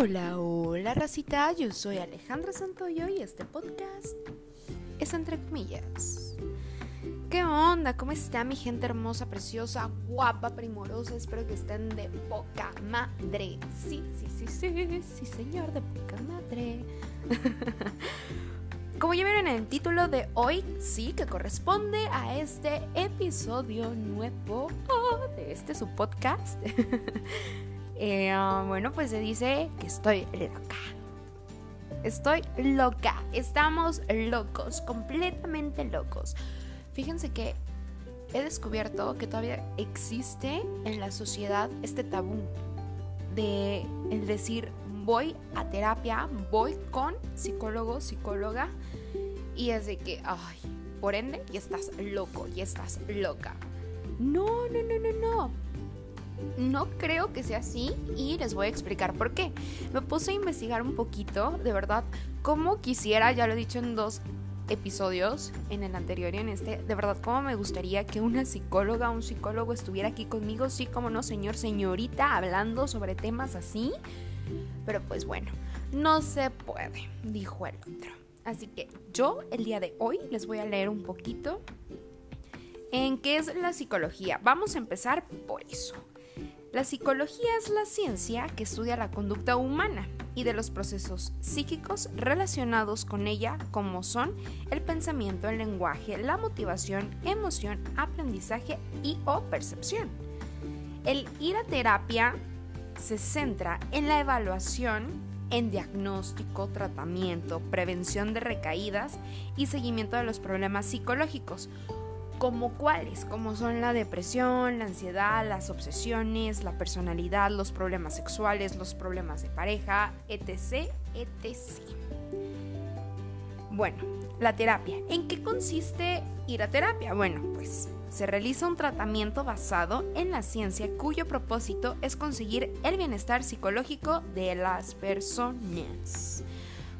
Hola, hola racita, yo soy Alejandra Santoyo y este podcast es entre comillas. ¿Qué onda? ¿Cómo está mi gente hermosa, preciosa, guapa, primorosa? Espero que estén de poca madre. Sí, sí, sí, sí, sí, señor, de poca madre. Como ya vieron en el título de hoy, sí, que corresponde a este episodio nuevo de este su podcast. Eh, bueno, pues se dice que estoy loca. Estoy loca. Estamos locos, completamente locos. Fíjense que he descubierto que todavía existe en la sociedad este tabú de decir voy a terapia, voy con psicólogo, psicóloga y es de que, ay, por ende, ya estás loco, ya estás loca. No, no, no, no, no. No creo que sea así y les voy a explicar por qué. Me puse a investigar un poquito, de verdad, como quisiera, ya lo he dicho en dos episodios, en el anterior y en este, de verdad, cómo me gustaría que una psicóloga, un psicólogo estuviera aquí conmigo, sí, como no, señor, señorita, hablando sobre temas así. Pero pues bueno, no se puede, dijo el otro. Así que yo el día de hoy les voy a leer un poquito en qué es la psicología. Vamos a empezar por eso. La psicología es la ciencia que estudia la conducta humana y de los procesos psíquicos relacionados con ella como son el pensamiento, el lenguaje, la motivación, emoción, aprendizaje y o percepción. El ir a terapia se centra en la evaluación, en diagnóstico, tratamiento, prevención de recaídas y seguimiento de los problemas psicológicos, como cuáles, como son la depresión, la ansiedad, las obsesiones, la personalidad, los problemas sexuales, los problemas de pareja, etc., etc. Bueno, la terapia. ¿En qué consiste ir a terapia? Bueno, pues se realiza un tratamiento basado en la ciencia cuyo propósito es conseguir el bienestar psicológico de las personas.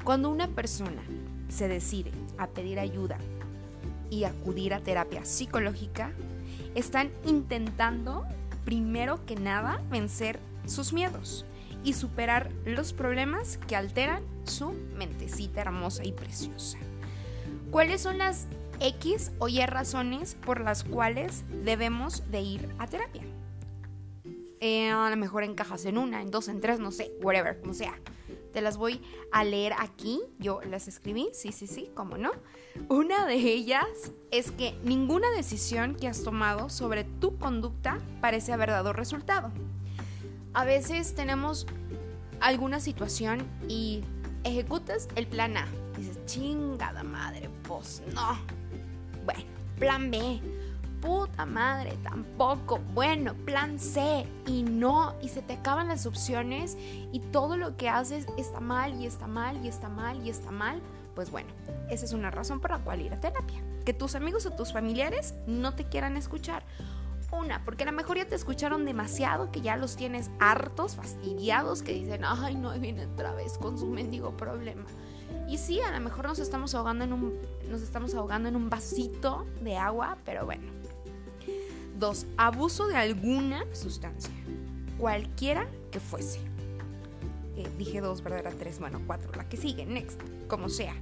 Cuando una persona se decide a pedir ayuda y acudir a terapia psicológica, están intentando, primero que nada, vencer sus miedos y superar los problemas que alteran su mentecita hermosa y preciosa. ¿Cuáles son las X o Y razones por las cuales debemos de ir a terapia? Eh, a lo mejor encajas en una, en dos, en tres, no sé, whatever, como sea. Te las voy a leer aquí. Yo las escribí, sí, sí, sí, cómo no. Una de ellas es que ninguna decisión que has tomado sobre tu conducta parece haber dado resultado. A veces tenemos alguna situación y ejecutas el plan A. Dices, chingada madre, pues no. Bueno, plan B puta madre, tampoco. Bueno, plan C y no, y se te acaban las opciones y todo lo que haces está mal y está mal y está mal y está mal. Pues bueno, esa es una razón por la cual ir a terapia. Que tus amigos o tus familiares no te quieran escuchar. Una, porque a lo mejor ya te escucharon demasiado, que ya los tienes hartos, fastidiados, que dicen, ay, no, viene otra vez con su mendigo problema. Y sí, a lo mejor nos estamos ahogando en un, nos estamos ahogando en un vasito de agua, pero bueno, Dos, abuso de alguna sustancia, cualquiera que fuese. Eh, dije dos, ¿verdad? Era tres, bueno, cuatro, la que sigue, next, como sea.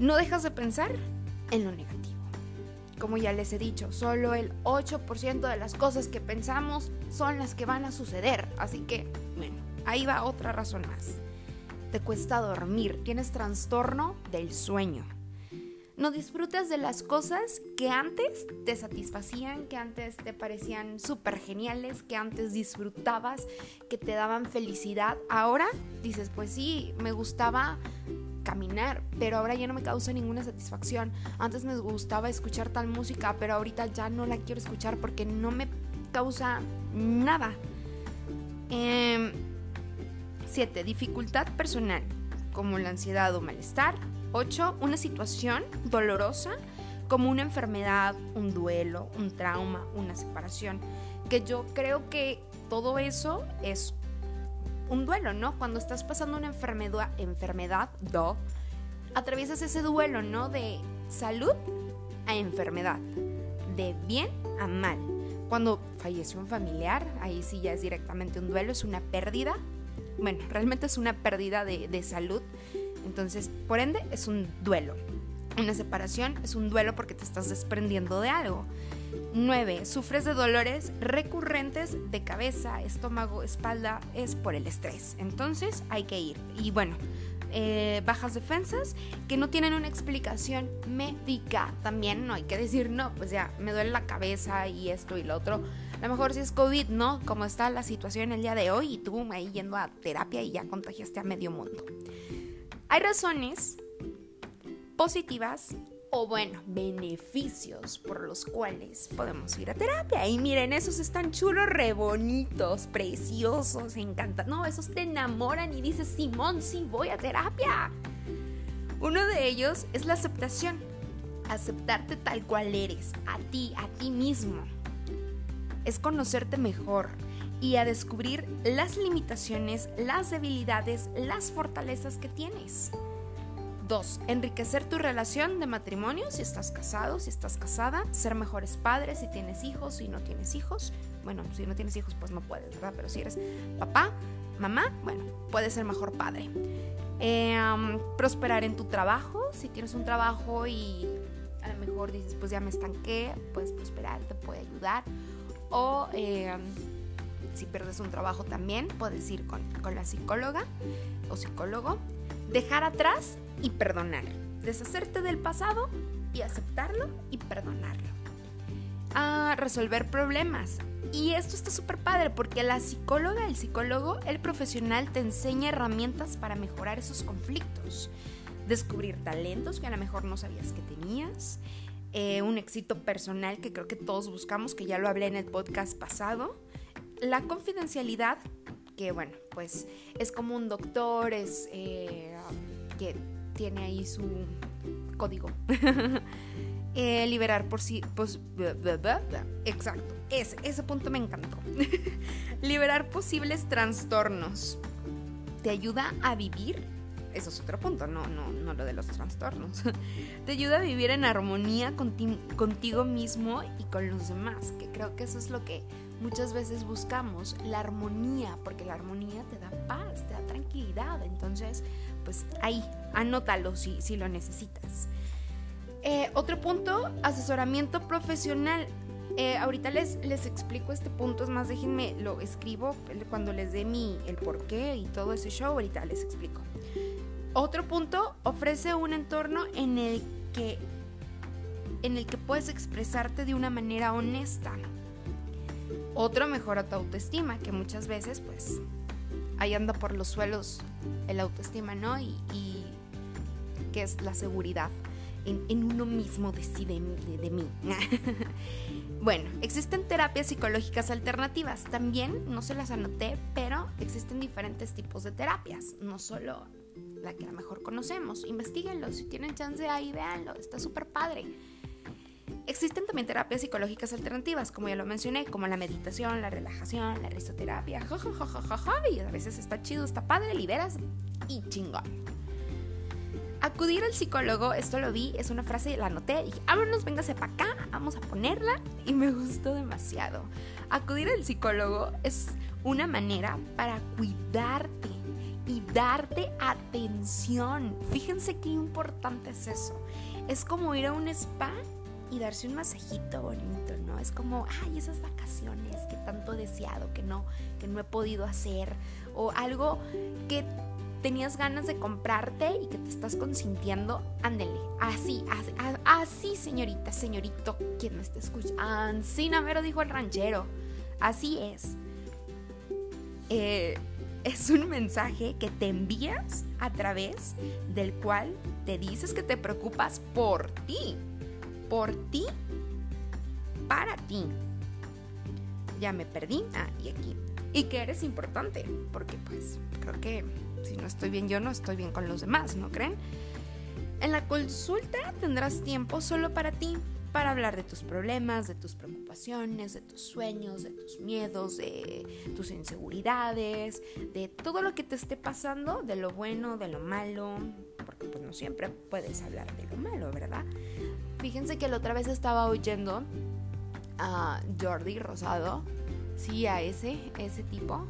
No dejas de pensar en lo negativo. Como ya les he dicho, solo el 8% de las cosas que pensamos son las que van a suceder. Así que, bueno, ahí va otra razón más. Te cuesta dormir, tienes trastorno del sueño no disfrutas de las cosas que antes te satisfacían, que antes te parecían súper geniales, que antes disfrutabas, que te daban felicidad. Ahora dices, pues sí, me gustaba caminar, pero ahora ya no me causa ninguna satisfacción. Antes me gustaba escuchar tal música, pero ahorita ya no la quiero escuchar porque no me causa nada. 7. Em, dificultad personal, como la ansiedad o malestar 8. Una situación dolorosa como una enfermedad, un duelo, un trauma, una separación. Que yo creo que todo eso es un duelo, ¿no? Cuando estás pasando una enfermedad, enfermedad, do, atraviesas ese duelo, ¿no? De salud a enfermedad, de bien a mal. Cuando falleció un familiar, ahí sí ya es directamente un duelo, es una pérdida bueno, realmente es una pérdida de, de salud. Entonces, por ende, es un duelo. Una separación es un duelo porque te estás desprendiendo de algo. 9. Sufres de dolores recurrentes de cabeza, estómago, espalda, es por el estrés. Entonces hay que ir. Y bueno, eh, bajas defensas que no tienen una explicación médica. También no hay que decir, no, pues ya me duele la cabeza y esto y lo otro. A lo mejor si es COVID, ¿no? Como está la situación el día de hoy y tú ahí yendo a terapia y ya contagiaste a medio mundo. Hay razones positivas o bueno, beneficios por los cuales podemos ir a terapia. Y miren, esos están chulos, re bonitos, preciosos, encantan. No, esos te enamoran y dices, Simón, sí, voy a terapia. Uno de ellos es la aceptación. Aceptarte tal cual eres, a ti, a ti mismo. Es conocerte mejor y a descubrir las limitaciones, las debilidades, las fortalezas que tienes. Dos, enriquecer tu relación de matrimonio si estás casado, si estás casada, ser mejores padres si tienes hijos, si no tienes hijos. Bueno, si no tienes hijos pues no puedes, ¿verdad? Pero si eres papá, mamá, bueno, puedes ser mejor padre. Eh, prosperar en tu trabajo, si tienes un trabajo y a lo mejor dices pues ya me estanqué, puedes prosperar, te puede ayudar. O eh, si pierdes un trabajo también, puedes ir con, con la psicóloga o psicólogo. Dejar atrás y perdonar. Deshacerte del pasado y aceptarlo y perdonarlo. Resolver problemas. Y esto está súper padre porque la psicóloga, el psicólogo, el profesional te enseña herramientas para mejorar esos conflictos. Descubrir talentos que a lo mejor no sabías que tenías. Eh, un éxito personal que creo que todos buscamos, que ya lo hablé en el podcast pasado. La confidencialidad, que bueno, pues es como un doctor, es eh, que tiene ahí su código. Eh, liberar por sí. Pues, exacto. Ese, ese punto me encantó. liberar posibles trastornos. Te ayuda a vivir. Eso es otro punto, no, no, no lo de los trastornos. Te ayuda a vivir en armonía contigo mismo y con los demás, que creo que eso es lo que muchas veces buscamos, la armonía, porque la armonía te da paz, te da tranquilidad. Entonces, pues ahí, anótalo si, si lo necesitas. Eh, otro punto, asesoramiento profesional. Eh, ahorita les, les explico este punto, es más, déjenme, lo escribo cuando les dé mi, el porqué y todo ese show, ahorita les explico. Otro punto, ofrece un entorno en el que, en el que puedes expresarte de una manera honesta. Otro, mejora tu autoestima, que muchas veces, pues, ahí anda por los suelos el autoestima, ¿no? Y, y que es la seguridad en, uno mismo decide de, de mí. bueno, existen terapias psicológicas alternativas. También, no se las anoté, pero existen diferentes tipos de terapias, no solo la que a mejor conocemos. Investíguenlo, si tienen chance ahí, véanlo, está súper padre. Existen también terapias psicológicas alternativas, como ya lo mencioné, como la meditación, la relajación, la risoterapia, y a veces está chido, está padre, liberas y chingón. Acudir al psicólogo, esto lo vi, es una frase, la anoté dije, vámonos, véngase para acá, vamos a ponerla y me gustó demasiado. Acudir al psicólogo es una manera para cuidarte y darte atención. Fíjense qué importante es eso. Es como ir a un spa y darse un masajito bonito, ¿no? Es como, ay, esas vacaciones que tanto he deseado, que no, que no he podido hacer, o algo que tenías ganas de comprarte y que te estás consintiendo, ándele, así, así, así señorita, señorito, quien me está escuchando, así Navero dijo el ranchero, así es. Eh, es un mensaje que te envías a través del cual te dices que te preocupas por ti, por ti, para ti. Ya me perdí. Ah, y aquí. Y que eres importante, porque pues creo que si no estoy bien yo, no estoy bien con los demás, ¿no creen? En la consulta tendrás tiempo solo para ti, para hablar de tus problemas, de tus preocupaciones, de tus sueños, de tus miedos, de tus inseguridades, de todo lo que te esté pasando, de lo bueno, de lo malo, porque pues no siempre puedes hablar de lo malo, ¿verdad? Fíjense que la otra vez estaba oyendo a Jordi Rosado, sí, a ese, ese tipo,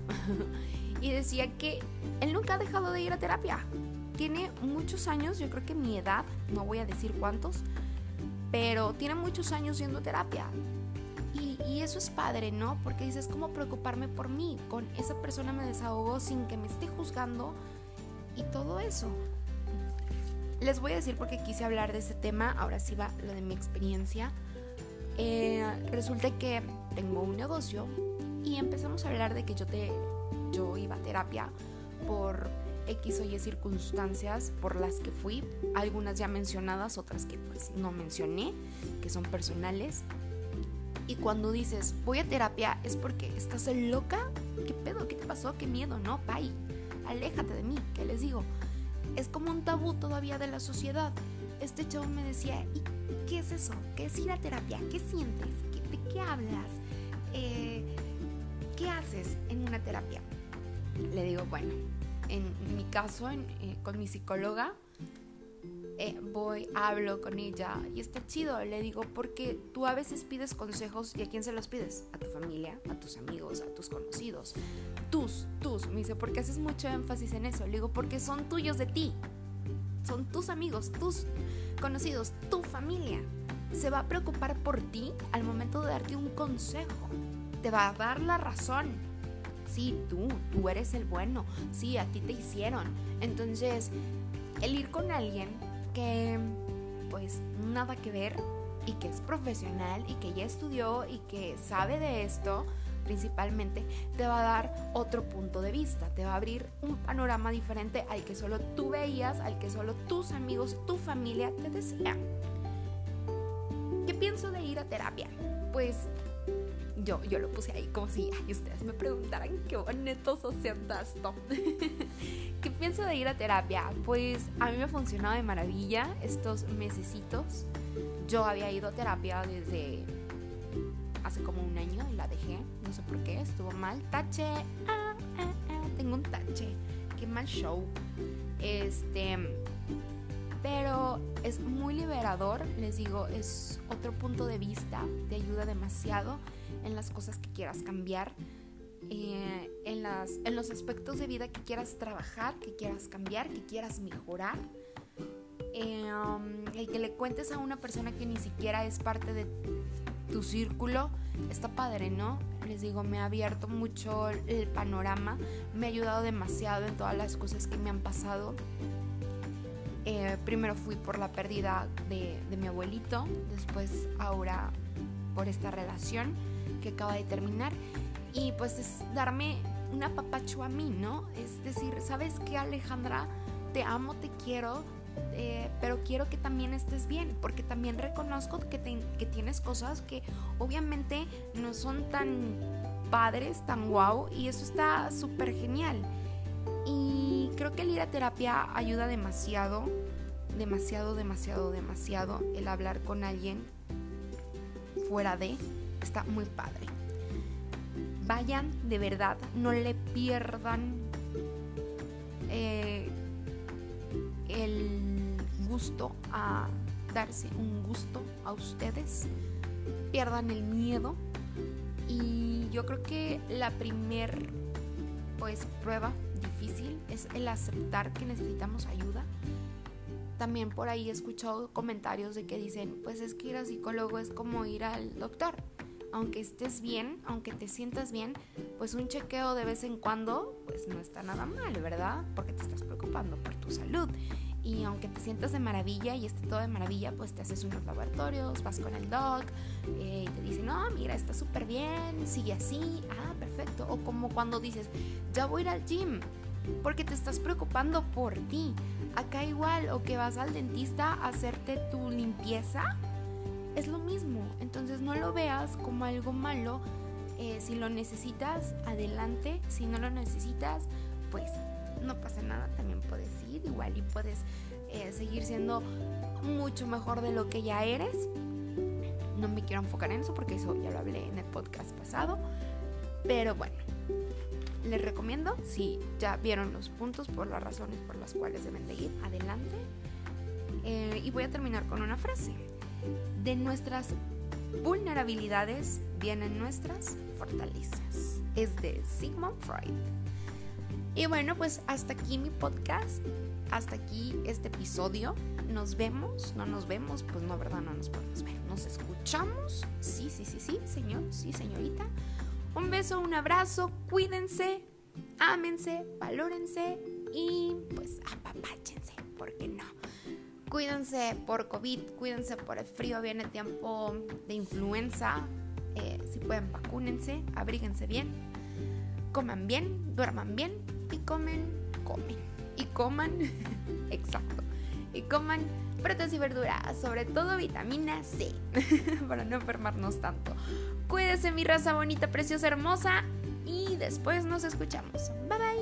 y decía que él nunca ha dejado de ir a terapia. Tiene muchos años, yo creo que mi edad, no voy a decir cuántos, pero tiene muchos años yendo a terapia. Y, y eso es padre, ¿no? Porque dices, ¿cómo preocuparme por mí? Con esa persona me desahogo sin que me esté juzgando y todo eso. Les voy a decir porque quise hablar de ese tema, ahora sí va lo de mi experiencia. Eh, resulta que tengo un negocio y empezamos a hablar de que yo, te, yo iba a terapia por X o Y circunstancias por las que fui, algunas ya mencionadas, otras que pues no mencioné, que son personales. Y cuando dices voy a terapia es porque estás loca, ¿qué pedo? ¿Qué te pasó? ¿Qué miedo? No, bye, aléjate de mí, ¿qué les digo? Es como un tabú todavía de la sociedad. Este chavo me decía, ¿y qué es eso? ¿Qué es ir a terapia? ¿Qué sientes? ¿De qué hablas? Eh, ¿Qué haces en una terapia? Le digo, bueno, en mi caso, eh, con mi psicóloga, eh, voy, hablo con ella y está chido. Le digo, porque tú a veces pides consejos y a quién se los pides? A tu familia, a tus amigos, a tus conocidos. Tus, tus. Me dice, ¿por qué haces mucho énfasis en eso? Le digo, porque son tuyos de ti. Son tus amigos, tus conocidos, tu familia. Se va a preocupar por ti al momento de darte un consejo. Te va a dar la razón. Sí, tú, tú eres el bueno. Sí, a ti te hicieron. Entonces, el ir con alguien que pues nada que ver y que es profesional y que ya estudió y que sabe de esto, principalmente, te va a dar otro punto de vista, te va a abrir un panorama diferente al que solo tú veías, al que solo tus amigos, tu familia te decían. ¿Qué pienso de ir a terapia? Pues yo, yo lo puse ahí como si ustedes me preguntaran qué bonito haciendo esto. ¿Qué pienso de ir a terapia? Pues a mí me ha funcionado de maravilla estos mesecitos. Yo había ido a terapia desde dejé. No sé por qué, estuvo mal. Tache. Ah, ah, ah, tengo un tache. Qué mal show. Este. Pero es muy liberador, les digo, es otro punto de vista, te ayuda demasiado en las cosas que quieras cambiar, eh, en, las, en los aspectos de vida que quieras trabajar, que quieras cambiar, que quieras mejorar. Eh, um, el que le cuentes a una persona que ni siquiera es parte de tu círculo, está padre, ¿no? Les digo, me ha abierto mucho el panorama, me ha ayudado demasiado en todas las cosas que me han pasado. Eh, primero fui por la pérdida de, mi abuelito, después ahora por esta relación que acaba de terminar. Y pues es darme una papacho a mí, ¿no? Es decir, ¿sabes qué Alejandra? Te amo, te quiero, eh, pero quiero que también estés bien, porque también reconozco que, que tienes cosas que obviamente no son tan padres, tan guau, y eso está súper genial. Y creo que el ir a terapia ayuda demasiado, demasiado, demasiado, demasiado el hablar con alguien fuera de está muy padre. Vayan de verdad, no le pierdan eh, el gusto a darse un gusto a ustedes, pierdan el miedo y yo creo que la primer pues prueba difícil es el aceptar que necesitamos ayuda. También por ahí he escuchado comentarios de que dicen, pues es que ir al psicólogo es como ir al doctor aunque estés bien, aunque te sientas bien, pues un chequeo de vez en cuando, pues no está nada mal, ¿verdad? Porque te estás preocupando por tu salud. Y aunque te sientas de maravilla y esté todo de maravilla, pues te haces unos laboratorios, vas con el doc eh, y te dicen, no, mira, está súper bien, sigue así, ah, perfecto. O como cuando dices, ya voy a ir al gym, porque te estás preocupando por ti. Acá igual, o que vas al dentista a hacerte tu limpieza es lo mismo. Entonces no lo veas como algo malo. Eh, si lo necesitas, adelante. Si no lo necesitas, pues no pasa nada. También puedes ir igual y puedes eh, seguir siendo mucho mejor de lo que ya eres. No me quiero enfocar en eso porque eso ya lo hablé en el podcast pasado. Pero bueno, les recomiendo, si ya vieron los puntos por las razones por las cuales deben de ir, adelante. Eh, y voy a terminar con una frase de nuestras vulnerabilidades vienen nuestras fortalezas. Es de Sigmund Freud. Y bueno, pues hasta aquí mi podcast, hasta aquí este episodio. Nos vemos, no nos vemos, pues no, ¿verdad? No nos podemos ver. Nos escuchamos. Sí, sí, sí, sí, señor, sí, señorita. Un beso, un abrazo, cuídense, ámense, valórense y pues apapáchense, ¿por qué no? Cuídense por COVID, cuídense por el frío, viene tiempo de influenza. Eh, si pueden, vacúnense, abríguense bien, coman bien, duerman bien comen, comen. Y coman, exacto, y coman frutas y verduras, sobre todo vitamina C, para no enfermarnos tanto. Cuídense mi raza bonita, preciosa, hermosa y después nos escuchamos. Bye bye.